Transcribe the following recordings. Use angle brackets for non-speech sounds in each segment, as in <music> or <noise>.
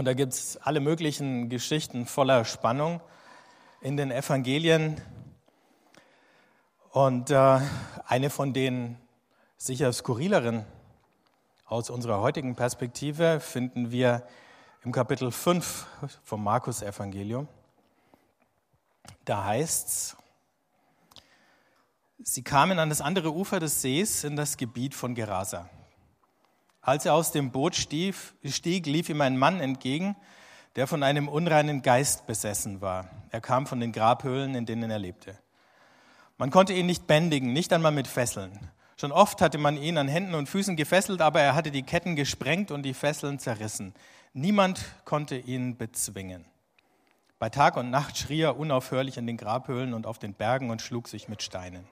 Und da gibt es alle möglichen Geschichten voller Spannung in den Evangelien. Und äh, eine von den sicher skurrileren aus unserer heutigen Perspektive finden wir im Kapitel 5 vom Markus-Evangelium. Da heißt es, sie kamen an das andere Ufer des Sees in das Gebiet von Gerasa. Als er aus dem Boot stieg, stieg, lief ihm ein Mann entgegen, der von einem unreinen Geist besessen war. Er kam von den Grabhöhlen, in denen er lebte. Man konnte ihn nicht bändigen, nicht einmal mit Fesseln. Schon oft hatte man ihn an Händen und Füßen gefesselt, aber er hatte die Ketten gesprengt und die Fesseln zerrissen. Niemand konnte ihn bezwingen. Bei Tag und Nacht schrie er unaufhörlich in den Grabhöhlen und auf den Bergen und schlug sich mit Steinen.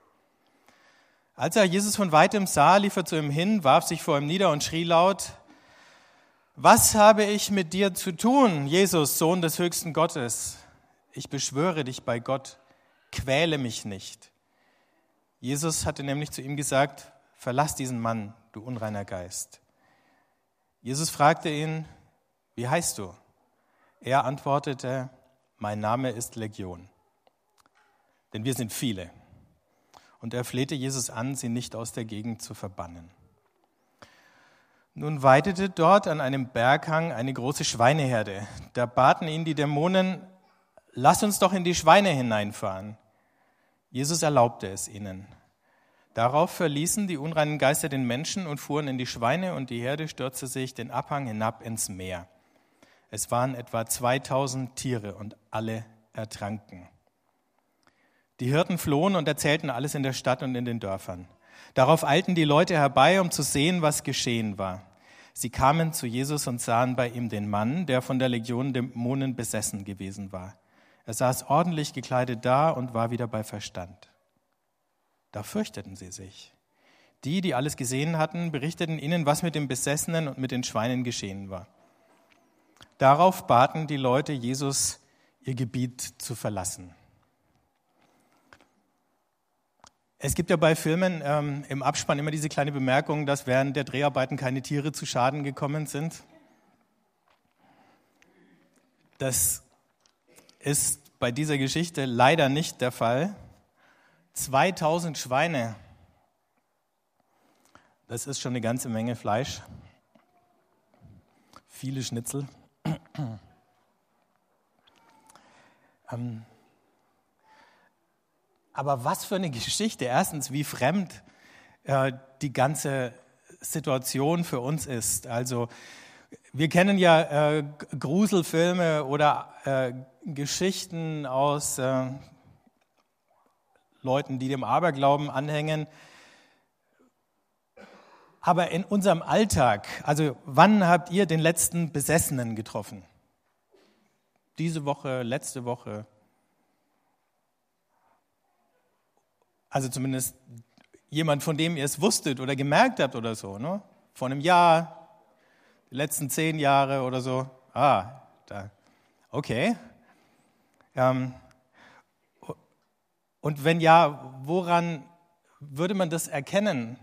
Als er Jesus von weitem sah, lief er zu ihm hin, warf sich vor ihm nieder und schrie laut, was habe ich mit dir zu tun, Jesus, Sohn des höchsten Gottes? Ich beschwöre dich bei Gott, quäle mich nicht. Jesus hatte nämlich zu ihm gesagt, verlass diesen Mann, du unreiner Geist. Jesus fragte ihn, wie heißt du? Er antwortete, mein Name ist Legion, denn wir sind viele und er flehte Jesus an, sie nicht aus der Gegend zu verbannen. Nun weidete dort an einem Berghang eine große Schweineherde. Da baten ihn die Dämonen, lass uns doch in die Schweine hineinfahren. Jesus erlaubte es ihnen. Darauf verließen die unreinen Geister den Menschen und fuhren in die Schweine und die Herde stürzte sich den Abhang hinab ins Meer. Es waren etwa 2000 Tiere und alle ertranken. Die Hirten flohen und erzählten alles in der Stadt und in den Dörfern. Darauf eilten die Leute herbei, um zu sehen, was geschehen war. Sie kamen zu Jesus und sahen bei ihm den Mann, der von der Legion Dämonen besessen gewesen war. Er saß ordentlich gekleidet da und war wieder bei Verstand. Da fürchteten sie sich. Die, die alles gesehen hatten, berichteten ihnen, was mit dem Besessenen und mit den Schweinen geschehen war. Darauf baten die Leute Jesus, ihr Gebiet zu verlassen. Es gibt ja bei Filmen ähm, im Abspann immer diese kleine Bemerkung, dass während der Dreharbeiten keine Tiere zu Schaden gekommen sind. Das ist bei dieser Geschichte leider nicht der Fall. 2000 Schweine, das ist schon eine ganze Menge Fleisch. Viele Schnitzel. <clears throat> ähm, aber was für eine <laughs> Geschichte. Erstens, wie fremd äh, die ganze Situation für uns ist. Also wir kennen ja äh, Gruselfilme oder äh, Geschichten aus äh, Leuten, die dem Aberglauben anhängen. Aber in unserem Alltag, also wann habt ihr den letzten Besessenen getroffen? Diese Woche, letzte Woche? Also zumindest jemand, von dem ihr es wusstet oder gemerkt habt oder so. Ne? Vor einem Jahr, die letzten zehn Jahre oder so. Ah, da. Okay. Ähm, und wenn ja, woran würde man das erkennen?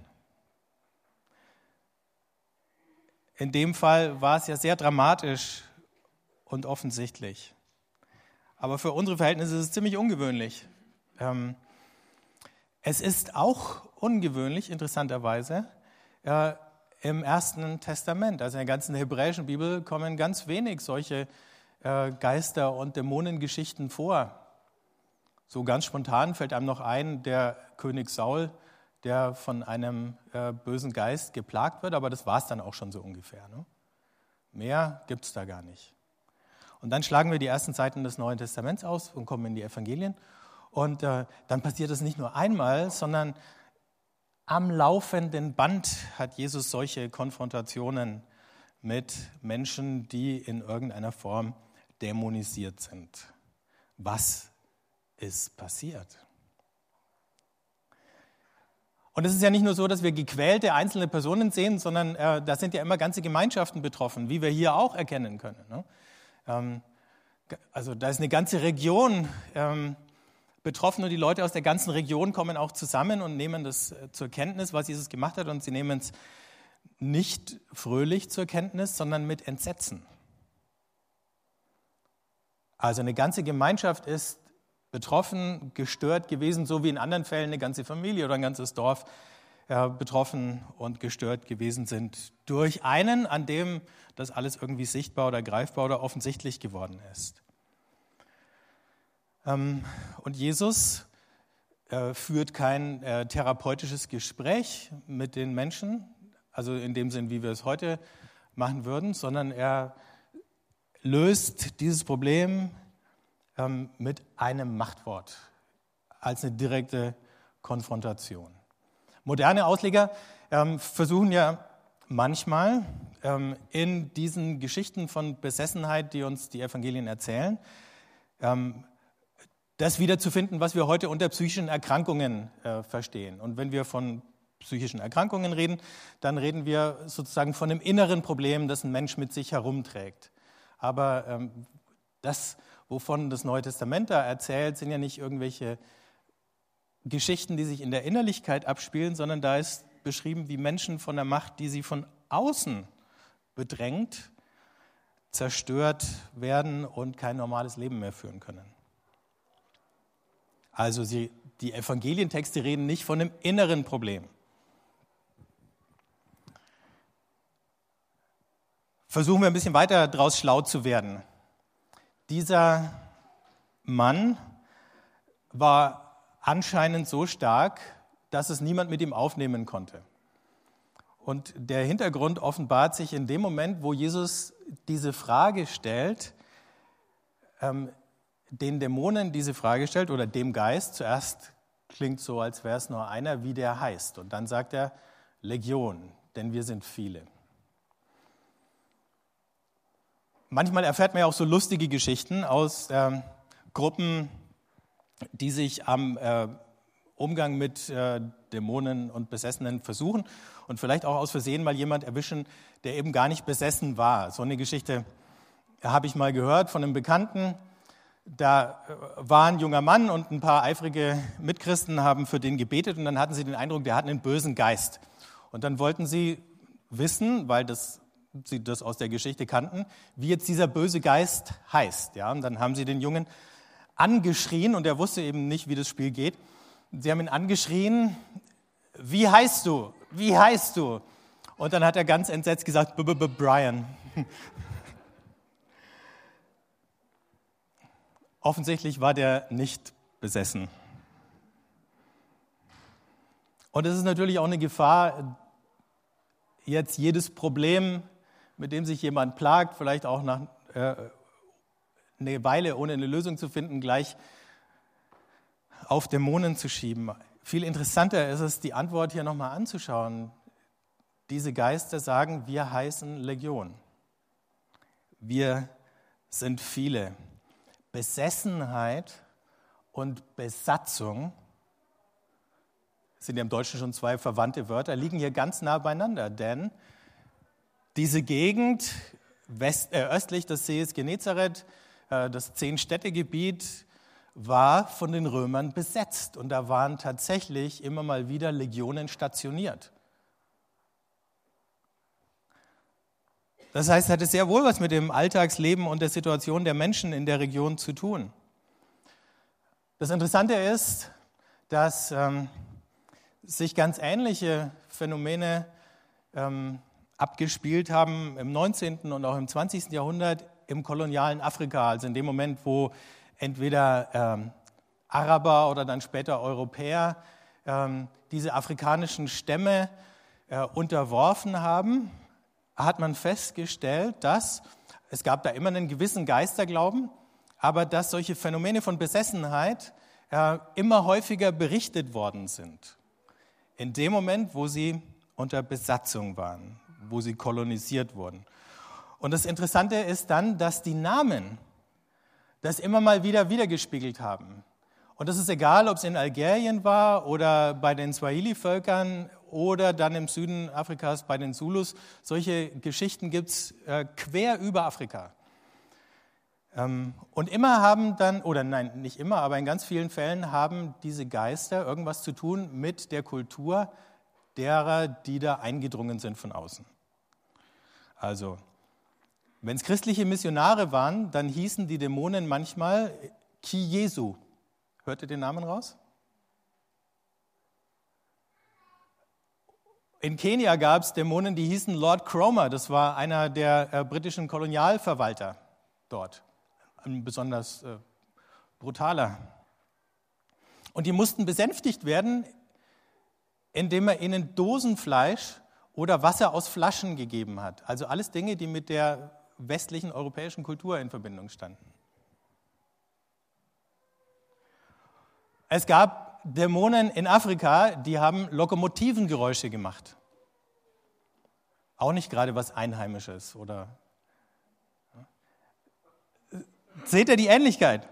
In dem Fall war es ja sehr dramatisch und offensichtlich. Aber für unsere Verhältnisse ist es ziemlich ungewöhnlich. Ähm, es ist auch ungewöhnlich, interessanterweise, äh, im Ersten Testament, also in der ganzen hebräischen Bibel, kommen ganz wenig solche äh, Geister- und Dämonengeschichten vor. So ganz spontan fällt einem noch ein, der König Saul, der von einem äh, bösen Geist geplagt wird, aber das war es dann auch schon so ungefähr. Ne? Mehr gibt es da gar nicht. Und dann schlagen wir die ersten Seiten des Neuen Testaments aus und kommen in die Evangelien. Und äh, dann passiert es nicht nur einmal, sondern am laufenden Band hat Jesus solche Konfrontationen mit Menschen, die in irgendeiner Form dämonisiert sind. Was ist passiert? Und es ist ja nicht nur so, dass wir gequälte einzelne Personen sehen, sondern äh, da sind ja immer ganze Gemeinschaften betroffen, wie wir hier auch erkennen können. Ne? Ähm, also da ist eine ganze Region, ähm, Betroffene, die Leute aus der ganzen Region kommen auch zusammen und nehmen das äh, zur Kenntnis, was Jesus gemacht hat. Und sie nehmen es nicht fröhlich zur Kenntnis, sondern mit Entsetzen. Also eine ganze Gemeinschaft ist betroffen, gestört gewesen, so wie in anderen Fällen eine ganze Familie oder ein ganzes Dorf betroffen und gestört gewesen sind durch einen, an dem das alles irgendwie sichtbar oder greifbar oder offensichtlich geworden ist. Ähm, und Jesus äh, führt kein äh, therapeutisches Gespräch mit den Menschen, also in dem Sinn, wie wir es heute machen würden, sondern er löst dieses Problem ähm, mit einem Machtwort als eine direkte Konfrontation. Moderne Ausleger ähm, versuchen ja manchmal in diesen Geschichten von Besessenheit, die uns die Evangelien erzählen, das wiederzufinden, was wir heute unter psychischen Erkrankungen äh, verstehen. Und wenn wir von psychischen Erkrankungen reden, dann reden wir sozusagen von einem inneren Problem, das ein Mensch mit sich herumträgt. Aber ähm, das, wovon das Neue Testament da erzählt, sind ja nicht irgendwelche Geschichten, die sich in der Innerlichkeit abspielen, sondern da ist beschrieben, wie Menschen von der Macht, die sie von außen bedrängt, zerstört werden und kein normales Leben mehr führen können. Also sie, die Evangelientexte reden nicht von einem inneren Problem. Versuchen wir ein bisschen weiter daraus schlau zu werden. Dieser Mann war anscheinend so stark, dass es niemand mit ihm aufnehmen konnte. Und der Hintergrund offenbart sich in dem Moment, wo Jesus diese Frage stellt, ähm, den Dämonen diese Frage stellt oder dem Geist. Zuerst klingt so, als wäre es nur einer, wie der heißt. Und dann sagt er Legion, denn wir sind viele. Manchmal erfährt man ja auch so lustige Geschichten aus äh, Gruppen, die sich am äh, Umgang mit äh, Dämonen und Besessenen versuchen und vielleicht auch aus Versehen mal jemand erwischen, der eben gar nicht besessen war. So eine Geschichte habe ich mal gehört von einem Bekannten. Da äh, war ein junger Mann und ein paar eifrige Mitchristen haben für den gebetet und dann hatten sie den Eindruck, der hat einen bösen Geist. Und dann wollten sie wissen, weil das sie das aus der Geschichte kannten, wie jetzt dieser böse Geist heißt. Ja, und dann haben sie den Jungen angeschrien und er wusste eben nicht, wie das Spiel geht. Sie haben ihn angeschrien, wie heißt du? Wie heißt du? Und dann hat er ganz entsetzt gesagt, B -b -b Brian. Offensichtlich war der nicht besessen. Und es ist natürlich auch eine Gefahr, jetzt jedes Problem mit dem sich jemand plagt, vielleicht auch nach äh, eine Weile ohne eine Lösung zu finden, gleich auf Dämonen zu schieben. Viel interessanter ist es, die Antwort hier nochmal anzuschauen. Diese Geister sagen, wir heißen Legion. Wir sind viele. Besessenheit und Besatzung sind ja im Deutschen schon zwei verwandte Wörter, liegen hier ganz nah beieinander, denn diese Gegend west, äh, östlich des Sees Genezareth, äh, das Zehn-Städte-Gebiet, war von den Römern besetzt und da waren tatsächlich immer mal wieder Legionen stationiert. Das heißt, es hatte sehr wohl was mit dem Alltagsleben und der Situation der Menschen in der Region zu tun. Das Interessante ist, dass ähm, sich ganz ähnliche Phänomene ähm, abgespielt haben im 19. und auch im 20. Jahrhundert im kolonialen Afrika, also in dem Moment, wo entweder ähm, Araber oder dann später Europäer ähm, diese afrikanischen Stämme äh, unterworfen haben, hat man festgestellt, dass es gab da immer einen gewissen Geisterglauben, aber dass solche Phänomene von Besessenheit äh, immer häufiger berichtet worden sind. In dem Moment, wo sie unter Besatzung waren wo sie kolonisiert wurden. Und das Interessante ist dann, dass die Namen das immer mal wieder wiedergespiegelt haben. Und das ist egal, ob es in Algerien war oder bei den Swahili-Völkern oder dann im Süden Afrikas bei den Zulus. Solche Geschichten gibt es äh, quer über Afrika. Ähm, und immer haben dann, oder nein, nicht immer, aber in ganz vielen Fällen haben diese Geister irgendwas zu tun mit der Kultur derer, die da eingedrungen sind von außen. Also, Wenn es christliche Missionare waren, dann hießen die Dämonen manchmal Ki Jesu. Hört ihr den Namen raus? In Kenia gab es Dämonen, die hießen Lord Cromer. Das war einer der äh, britischen Kolonialverwalter dort. Ein besonders äh, brutaler. Und die mussten besänftigt werden, indem er ihnen Dosenfleisch oder Wasser aus Flaschen gegeben hat. Also alles Dinge, die mit der westlichen europäischen Kultur in Verbindung standen. Es gab Dämonen in Afrika, die haben Lokomotivengeräusche gemacht. Auch nicht gerade was Einheimisches oder. Seht ihr die Ähnlichkeit?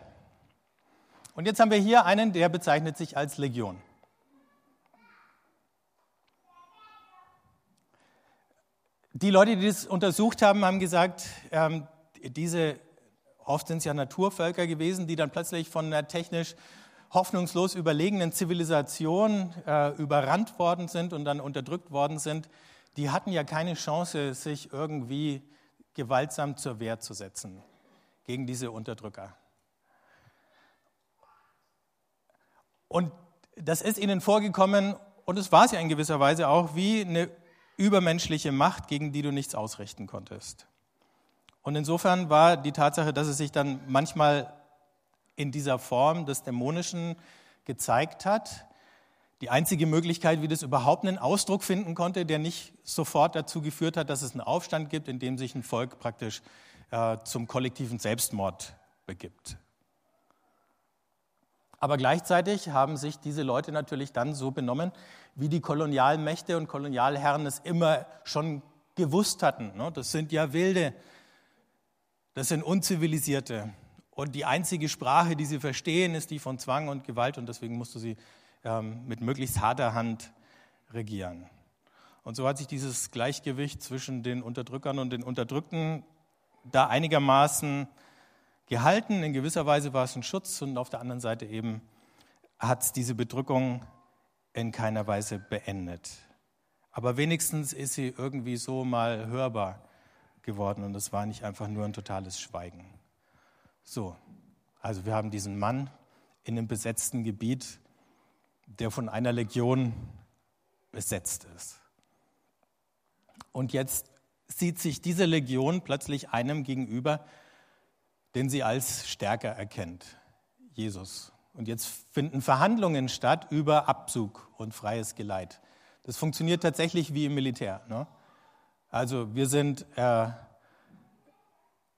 Und jetzt haben wir hier einen, der bezeichnet sich als Legion. Die Leute, die das untersucht haben, haben gesagt, ähm, diese, oft sind es ja Naturvölker gewesen, die dann plötzlich von einer technisch hoffnungslos überlegenen Zivilisation äh, überrannt worden sind und dann unterdrückt worden sind, die hatten ja keine Chance, sich irgendwie gewaltsam zur Wehr zu setzen gegen diese Unterdrücker. Und das ist ihnen vorgekommen, und es war es ja in gewisser Weise auch, wie eine übermenschliche Macht, gegen die du nichts ausrichten konntest. Und insofern war die Tatsache, dass es sich dann manchmal in dieser Form des Dämonischen gezeigt hat, die einzige Möglichkeit, wie das überhaupt einen Ausdruck finden konnte, der nicht sofort dazu geführt hat, dass es einen Aufstand gibt, in dem sich ein Volk praktisch äh, zum kollektiven Selbstmord begibt. Aber gleichzeitig haben sich diese Leute natürlich dann so benommen, wie die Kolonialmächte und Kolonialherren es immer schon gewusst hatten. Ne? Das sind ja Wilde, das sind Unzivilisierte. Und die einzige Sprache, die sie verstehen, ist die von Zwang und Gewalt und deswegen musst du sie ähm, mit möglichst harter Hand regieren. Und so hat sich dieses Gleichgewicht zwischen den Unterdrückern und den Unterdrückten da einigermaßen gehalten. In gewisser Weise war es ein Schutz und auf der anderen Seite eben hat es diese Bedrückung in keiner Weise beendet. Aber wenigstens ist sie irgendwie so mal hörbar geworden und es war nicht einfach nur ein totales Schweigen. So, also wir haben diesen Mann in einem besetzten Gebiet, der von einer Legion besetzt ist. Und jetzt sieht sich diese Legion plötzlich einem gegenüber, den sie als stärker erkennt, Jesus. Und jetzt finden Verhandlungen statt über Abzug und freies Geleit. Das funktioniert tatsächlich wie im Militär. Ne? Also wir sind äh,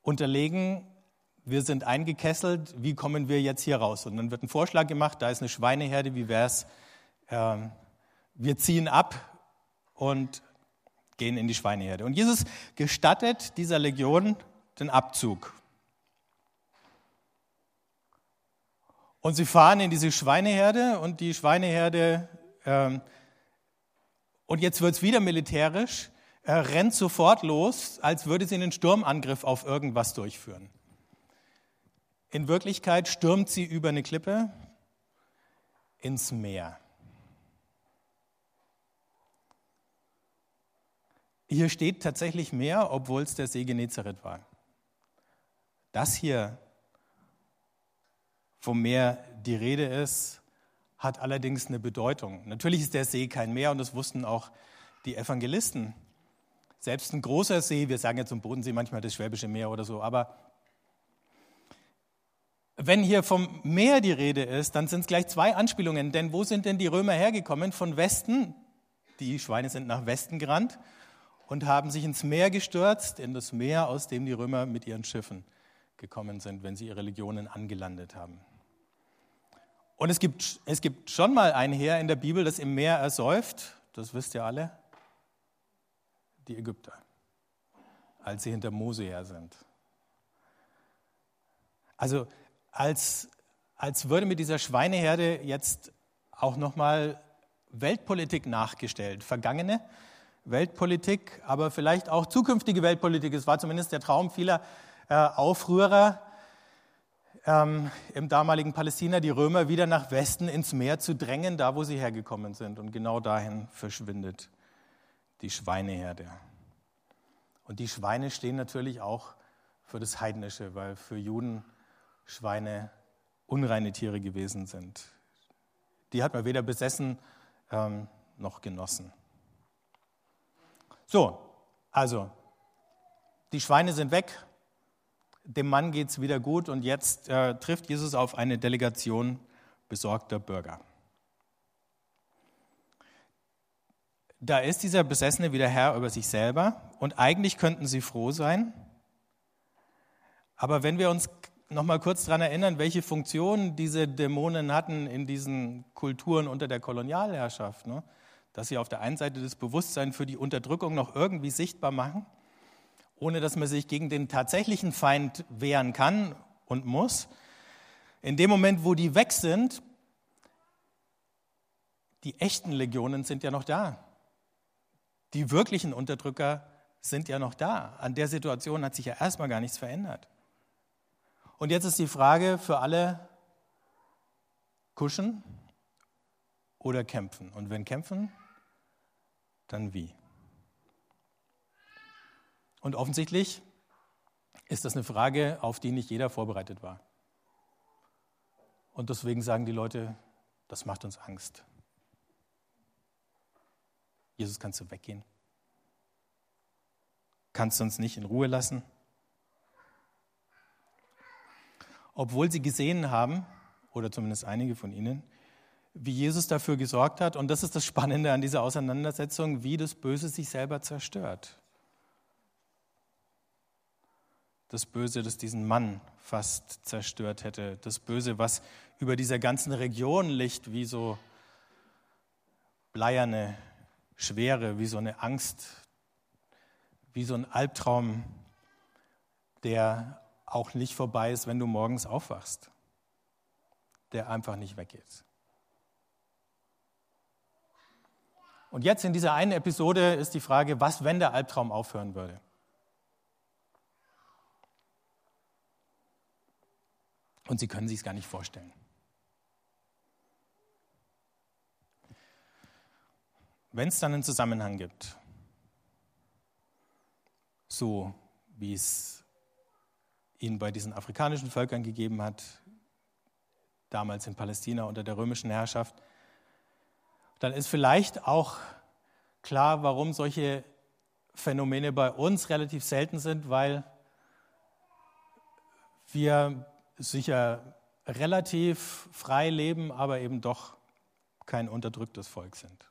unterlegen, wir sind eingekesselt, wie kommen wir jetzt hier raus? Und dann wird ein Vorschlag gemacht, da ist eine Schweineherde, wie wäre es? Äh, wir ziehen ab und gehen in die Schweineherde. Und Jesus gestattet dieser Legion den Abzug. Und sie fahren in diese Schweineherde und die Schweineherde, ähm, und jetzt wird es wieder militärisch, äh, rennt sofort los, als würde sie einen Sturmangriff auf irgendwas durchführen. In Wirklichkeit stürmt sie über eine Klippe ins Meer. Hier steht tatsächlich Meer, obwohl es der See Genezareth war. Das hier vom Meer die Rede ist, hat allerdings eine Bedeutung. Natürlich ist der See kein Meer und das wussten auch die Evangelisten. Selbst ein großer See, wir sagen ja zum Bodensee manchmal das Schwäbische Meer oder so, aber wenn hier vom Meer die Rede ist, dann sind es gleich zwei Anspielungen. Denn wo sind denn die Römer hergekommen? Von Westen. Die Schweine sind nach Westen gerannt und haben sich ins Meer gestürzt, in das Meer, aus dem die Römer mit ihren Schiffen gekommen sind, wenn sie ihre Legionen angelandet haben. Und es gibt, es gibt schon mal ein Heer in der Bibel, das im Meer ersäuft, das wisst ihr alle, die Ägypter, als sie hinter Mose her sind. Also als, als würde mit dieser Schweineherde jetzt auch nochmal Weltpolitik nachgestellt, vergangene Weltpolitik, aber vielleicht auch zukünftige Weltpolitik. Es war zumindest der Traum vieler äh, Aufrührer, ähm, im damaligen Palästina die Römer wieder nach Westen ins Meer zu drängen, da wo sie hergekommen sind. Und genau dahin verschwindet die Schweineherde. Und die Schweine stehen natürlich auch für das Heidnische, weil für Juden Schweine unreine Tiere gewesen sind. Die hat man weder besessen ähm, noch genossen. So, also, die Schweine sind weg, dem Mann geht es wieder gut und jetzt äh, trifft Jesus auf eine Delegation besorgter Bürger. Da ist dieser Besessene wieder Herr über sich selber und eigentlich könnten sie froh sein. Aber wenn wir uns noch mal kurz daran erinnern, welche Funktion diese Dämonen hatten in diesen Kulturen unter der Kolonialherrschaft, ne? dass sie auf der einen Seite das Bewusstsein für die Unterdrückung noch irgendwie sichtbar machen, ohne dass man sich gegen den tatsächlichen Feind wehren kann und muss. In dem Moment, wo die weg sind, die echten Legionen sind ja noch da. Die wirklichen Unterdrücker sind ja noch da. An der Situation hat sich ja erstmal gar nichts verändert. Und jetzt ist die Frage für alle, kuschen oder kämpfen? Und wenn kämpfen, dann wie? Und offensichtlich ist das eine Frage, auf die nicht jeder vorbereitet war. Und deswegen sagen die Leute, das macht uns Angst. Jesus, kannst du weggehen? Kannst du uns nicht in Ruhe lassen? Obwohl sie gesehen haben, oder zumindest einige von ihnen, wie Jesus dafür gesorgt hat, und das ist das Spannende an dieser Auseinandersetzung, wie das Böse sich selber zerstört. Das Böse, das diesen Mann fast zerstört hätte, das Böse, was über dieser ganzen Region liegt, wie so bleierne Schwere, wie so eine Angst, wie so ein Albtraum, der auch nicht vorbei ist, wenn du morgens aufwachst, der einfach nicht weggeht. Und jetzt in dieser einen Episode ist die Frage, was, wenn der Albtraum aufhören würde? Und Sie können sich es gar nicht vorstellen. Wenn es dann einen Zusammenhang gibt, so wie es ihn bei diesen afrikanischen Völkern gegeben hat, damals in Palästina unter der römischen Herrschaft, dann ist vielleicht auch klar, warum solche Phänomene bei uns relativ selten sind, weil wir sicher relativ frei leben, aber eben doch kein unterdrücktes Volk sind.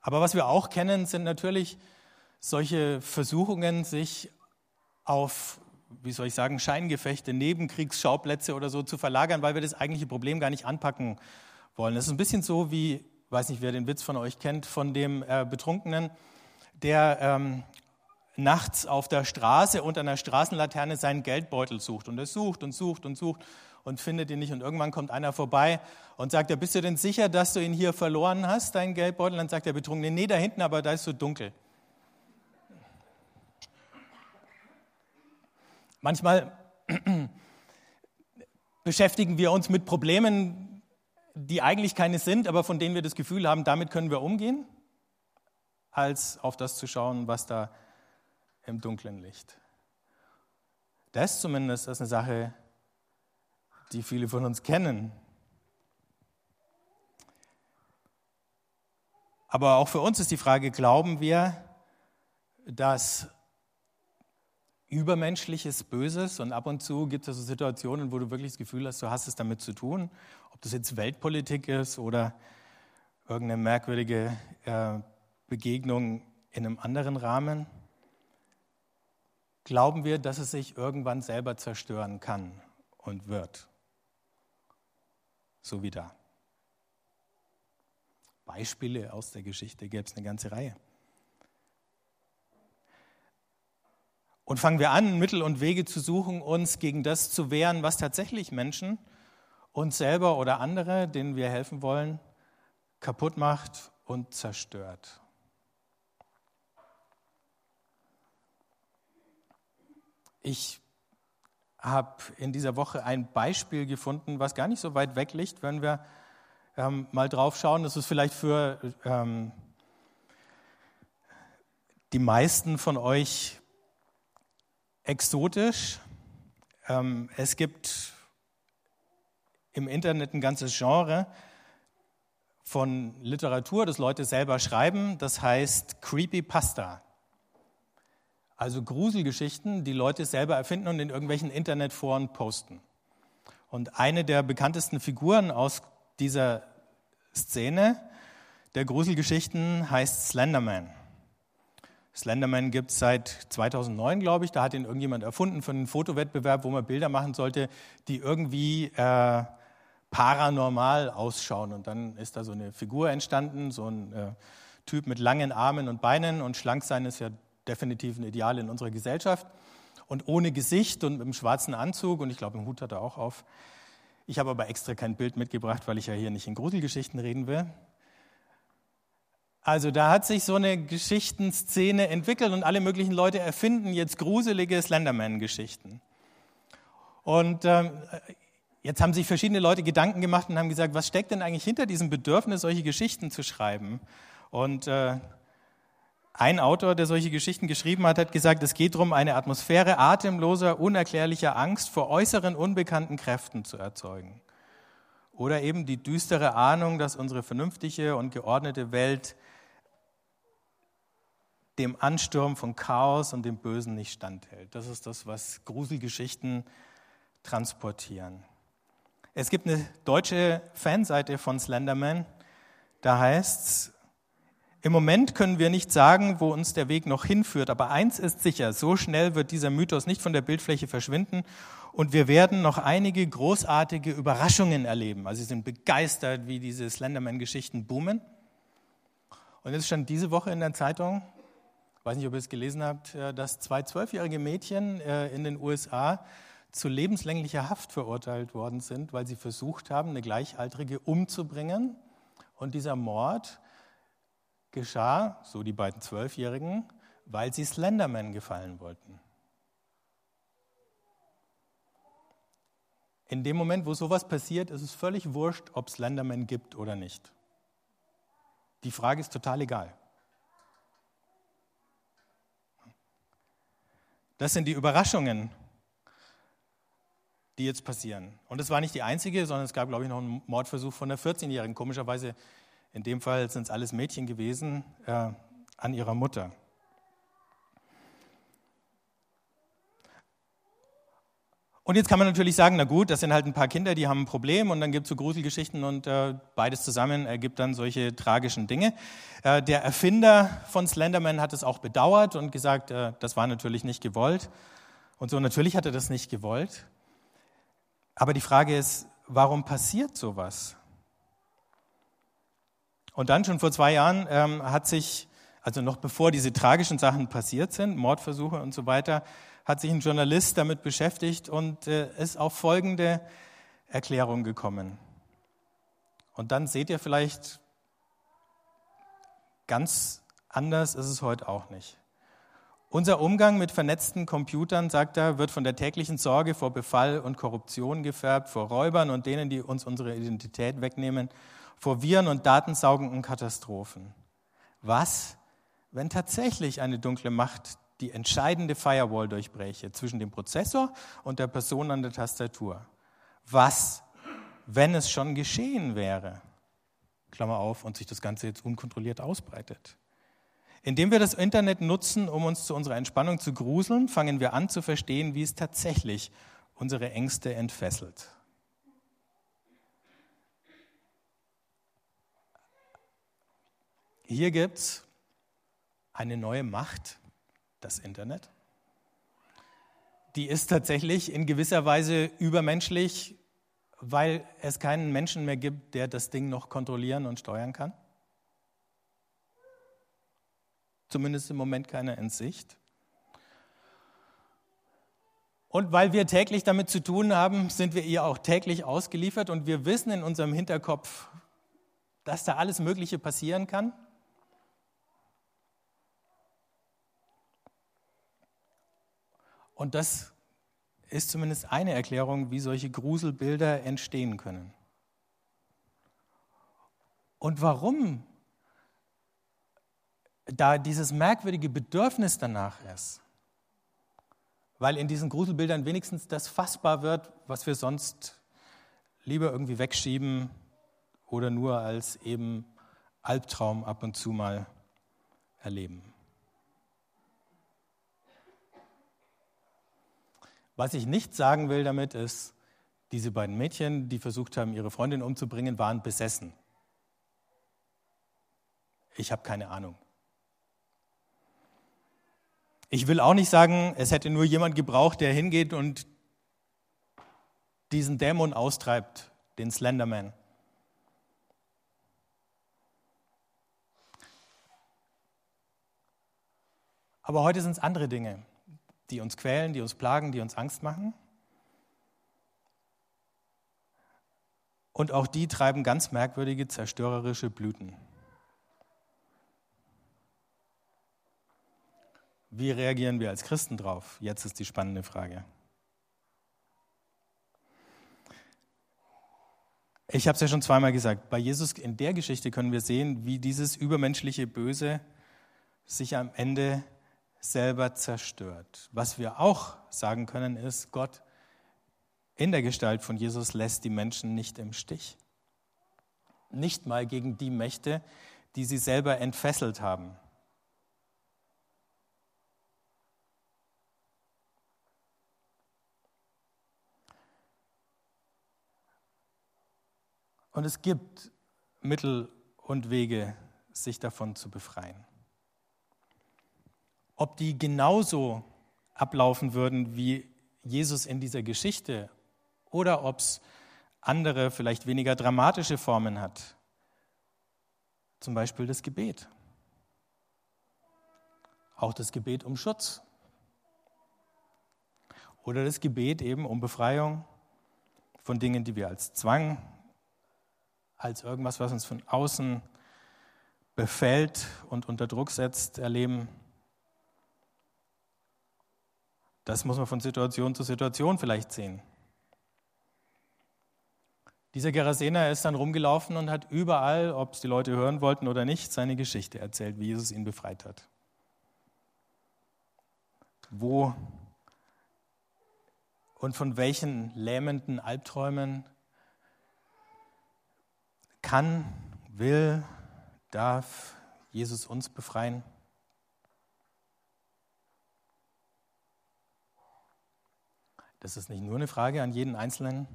Aber was wir auch kennen, sind natürlich solche Versuchungen, sich auf, wie soll ich sagen, Scheingefechte, Nebenkriegsschauplätze oder so zu verlagern, weil wir das eigentliche Problem gar nicht anpacken wollen. Das ist ein bisschen so wie, weiß nicht, wer den Witz von euch kennt, von dem äh, Betrunkenen, der ähm, nachts auf der Straße unter einer Straßenlaterne seinen Geldbeutel sucht. Und er sucht und sucht und sucht und findet ihn nicht. Und irgendwann kommt einer vorbei und sagt, ja, bist du denn sicher, dass du ihn hier verloren hast, deinen Geldbeutel? Dann sagt der Betrunkene, nee, da hinten, aber da ist so dunkel. Manchmal <clears throat> beschäftigen wir uns mit Problemen, die eigentlich keine sind, aber von denen wir das Gefühl haben, damit können wir umgehen, als auf das zu schauen, was da im Dunklen liegt. Das zumindest ist eine Sache, die viele von uns kennen. Aber auch für uns ist die Frage, glauben wir, dass übermenschliches Böses und ab und zu gibt es so Situationen, wo du wirklich das Gefühl hast, du hast es damit zu tun, ob das jetzt Weltpolitik ist oder irgendeine merkwürdige äh, Begegnung in einem anderen Rahmen. Glauben wir, dass es sich irgendwann selber zerstören kann und wird? so wie da. Beispiele aus der Geschichte gäbe es eine ganze Reihe. Und fangen wir an, Mittel und Wege zu suchen, uns gegen das zu wehren, was tatsächlich Menschen, uns selber oder andere, denen wir helfen wollen, kaputt macht und zerstört. Ich habe in dieser Woche ein Beispiel gefunden, was gar nicht so weit weg liegt, wenn wir ähm, mal drauf schauen. Das ist vielleicht für ähm, die meisten von euch exotisch. Ähm, es gibt im Internet ein ganzes Genre von Literatur, das Leute selber schreiben, das heißt Creepypasta. Also Gruselgeschichten, die Leute selber erfinden und in irgendwelchen Internetforen posten. Und eine der bekanntesten Figuren aus dieser Szene der Gruselgeschichten heißt Slenderman. Slenderman gibt es seit 2009, glaube ich. Da hat ihn irgendjemand erfunden für einen Fotowettbewerb, wo man Bilder machen sollte, die irgendwie äh, paranormal ausschauen. Und dann ist da so eine Figur entstanden, so ein äh, Typ mit langen Armen und Beinen. Und schlank sein ist ja definitiv ein Ideal in unserer Gesellschaft. Und ohne Gesicht und mit einem schwarzen Anzug. Und ich glaube, einen Hut hat er auch auf. Ich habe aber extra kein Bild mitgebracht, weil ich ja hier nicht in Gruselgeschichten reden will. Also da hat sich so eine Geschichtenszene entwickelt und alle möglichen Leute erfinden jetzt gruselige Slenderman-Geschichten. Und ähm, jetzt haben sich verschiedene Leute Gedanken gemacht und haben gesagt, was steckt denn eigentlich hinter diesem Bedürfnis, solche Geschichten zu schreiben? Und äh, ein Autor, der solche Geschichten geschrieben hat, hat gesagt, es geht darum, eine Atmosphäre atemloser, unerklärlicher Angst vor äußeren unbekannten Kräften zu erzeugen. Oder eben die düstere Ahnung, dass unsere vernünftige und geordnete Welt dem Ansturm von Chaos und dem Bösen nicht standhält. Das ist das, was Gruselgeschichten transportieren. Es gibt eine deutsche Fanseite von Slenderman, da heißt es, im Moment können wir nicht sagen, wo uns der Weg noch hinführt, aber eins ist sicher, so schnell wird dieser Mythos nicht von der Bildfläche verschwinden und wir werden noch einige großartige Überraschungen erleben. Also sie sind begeistert, wie diese Slenderman-Geschichten boomen. Und jetzt stand diese Woche in der Zeitung, ich weiß nicht, ob ihr es gelesen habt, äh, dass zwei zwölfjährige Mädchen äh, in den USA zu lebenslänglicher Haft verurteilt worden sind, weil sie versucht haben, eine Gleichaltrige umzubringen. Und dieser Mord geschah, so die beiden Zwölfjährigen, weil sie Slenderman gefallen wollten. In dem Moment, wo sowas passiert, ist es völlig wurscht, ob es Slenderman gibt oder nicht. Die Frage ist total egal. Das sind die Überraschungen, die jetzt passieren. Und es war nicht die einzige, sondern es gab, glaube ich, noch einen Mordversuch von einer 14-Jährigen. Komischerweise, in dem Fall sind es alles Mädchen gewesen, äh, an ihrer Mutter. Und jetzt kann man natürlich sagen, na gut, das sind halt ein paar Kinder, die haben ein Problem und dann gibt es so Gruselgeschichten und äh, beides zusammen ergibt dann solche tragischen Dinge. Äh, der Erfinder von Slenderman hat es auch bedauert und gesagt, äh, das war natürlich nicht gewollt. Und so, natürlich hat er das nicht gewollt. Aber die Frage ist, warum passiert sowas? Und dann schon vor zwei Jahren ähm, hat sich, also noch bevor diese tragischen Sachen passiert sind, Mordversuche und so weiter, hat sich ein Journalist damit beschäftigt und äh, ist auf folgende Erklärung gekommen. Und dann seht ihr vielleicht, ganz anders ist es heute auch nicht. Unser Umgang mit vernetzten Computern, sagt er, wird von der täglichen Sorge vor Befall und Korruption gefärbt, vor Räubern und denen, die uns unsere Identität wegnehmen, vor Viren und datensaugenden Katastrophen. Was, wenn tatsächlich eine dunkle Macht die entscheidende Firewall durchbreche zwischen dem Prozessor und der Person an der Tastatur. Was, wenn es schon geschehen wäre? Klammer auf, und sich das Ganze jetzt unkontrolliert ausbreitet. Indem wir das Internet nutzen, um uns zu unserer Entspannung zu gruseln, fangen wir an zu verstehen, wie es tatsächlich unsere Ängste entfesselt. Hier gibt es eine neue Macht, das Internet. Die ist tatsächlich in gewisser Weise übermenschlich, weil es keinen Menschen mehr gibt, der das Ding noch kontrollieren und steuern kann. Zumindest im Moment keiner in Sicht. Und weil wir täglich damit zu tun haben, sind wir ihr auch täglich ausgeliefert und wir wissen in unserem Hinterkopf, dass da alles Mögliche passieren kann. Und das ist zumindest eine Erklärung, wie solche Gruselbilder entstehen können. Und warum da dieses merkwürdige Bedürfnis danach ist, weil in diesen Gruselbildern wenigstens das fassbar wird, was wir sonst lieber irgendwie wegschieben oder nur als eben Albtraum ab und zu mal erleben. Was ich nicht sagen will damit ist, diese beiden Mädchen, die versucht haben, ihre Freundin umzubringen, waren besessen. Ich habe keine Ahnung. Ich will auch nicht sagen, es hätte nur jemand gebraucht, der hingeht und diesen Dämon austreibt, den Slenderman. Aber heute sind es andere Dinge, die uns quälen, die uns plagen, die uns Angst machen. Und auch die treiben ganz merkwürdige, zerstörerische Blüten. Wie reagieren wir als Christen drauf? Jetzt ist die spannende Frage. Ich habe es ja schon zweimal gesagt, bei Jesus in der Geschichte können wir sehen, wie dieses übermenschliche Böse sich am Ende selber zerstört. Was wir auch sagen können, ist, Gott in der Gestalt von Jesus lässt die Menschen nicht im Stich. Nicht mal gegen die Mächte, die sie selber entfesselt haben. Und es gibt Mittel und Wege, sich davon zu befreien. Ob die genauso ablaufen würden wie Jesus in dieser Geschichte oder ob es andere, vielleicht weniger dramatische Formen hat. Zum Beispiel das Gebet. Auch das Gebet um Schutz. Oder das Gebet eben um Befreiung von Dingen, die wir als Zwang als irgendwas, was uns von außen befällt und unter Druck setzt, erleben. Das muss man von Situation zu Situation vielleicht sehen. Dieser Gerasener ist dann rumgelaufen und hat überall, ob es die Leute hören wollten oder nicht, seine Geschichte erzählt, wie Jesus ihn befreit hat. Wo und von welchen lähmenden Albträumen kann, will, darf Jesus uns befreien? Das ist nicht nur eine Frage an jeden Einzelnen,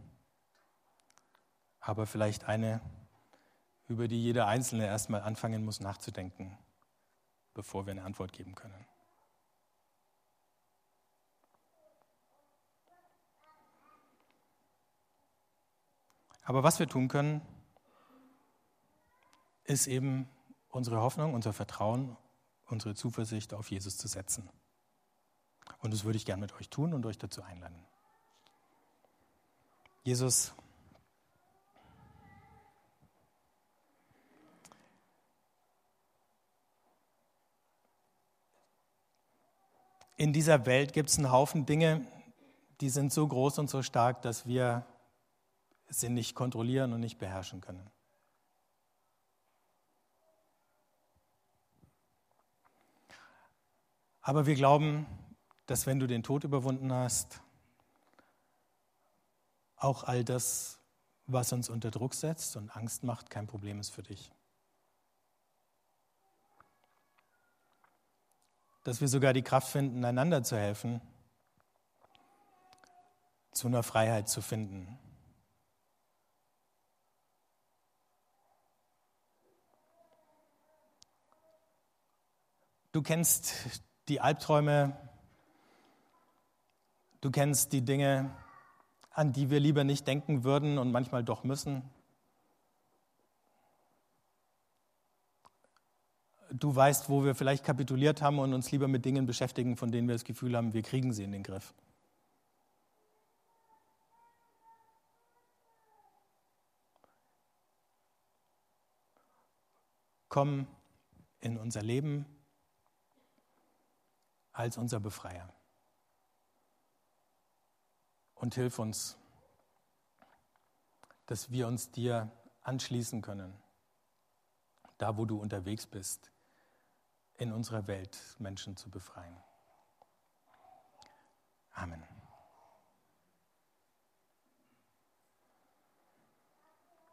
aber vielleicht eine, über die jeder Einzelne erstmal anfangen muss nachzudenken, bevor wir eine Antwort geben können. Aber was wir tun können, ist eben unsere Hoffnung, unser Vertrauen, unsere Zuversicht auf Jesus zu setzen. Und das würde ich gern mit euch tun und euch dazu einladen. Jesus, in dieser Welt gibt es einen Haufen Dinge, die sind so groß und so stark, dass wir sie nicht kontrollieren und nicht beherrschen können. Aber wir glauben, dass wenn du den Tod überwunden hast, auch all das, was uns unter Druck setzt und Angst macht, kein Problem ist für dich. Dass wir sogar die Kraft finden, einander zu helfen, zu einer Freiheit zu finden. Du kennst die Albträume, du kennst die Dinge, an die wir lieber nicht denken würden und manchmal doch müssen. Du weißt, wo wir vielleicht kapituliert haben und uns lieber mit Dingen beschäftigen, von denen wir das Gefühl haben, wir kriegen sie in den Griff. Komm in unser Leben als unser Befreier. Und hilf uns, dass wir uns dir anschließen können, da wo du unterwegs bist, in unserer Welt Menschen zu befreien. Amen.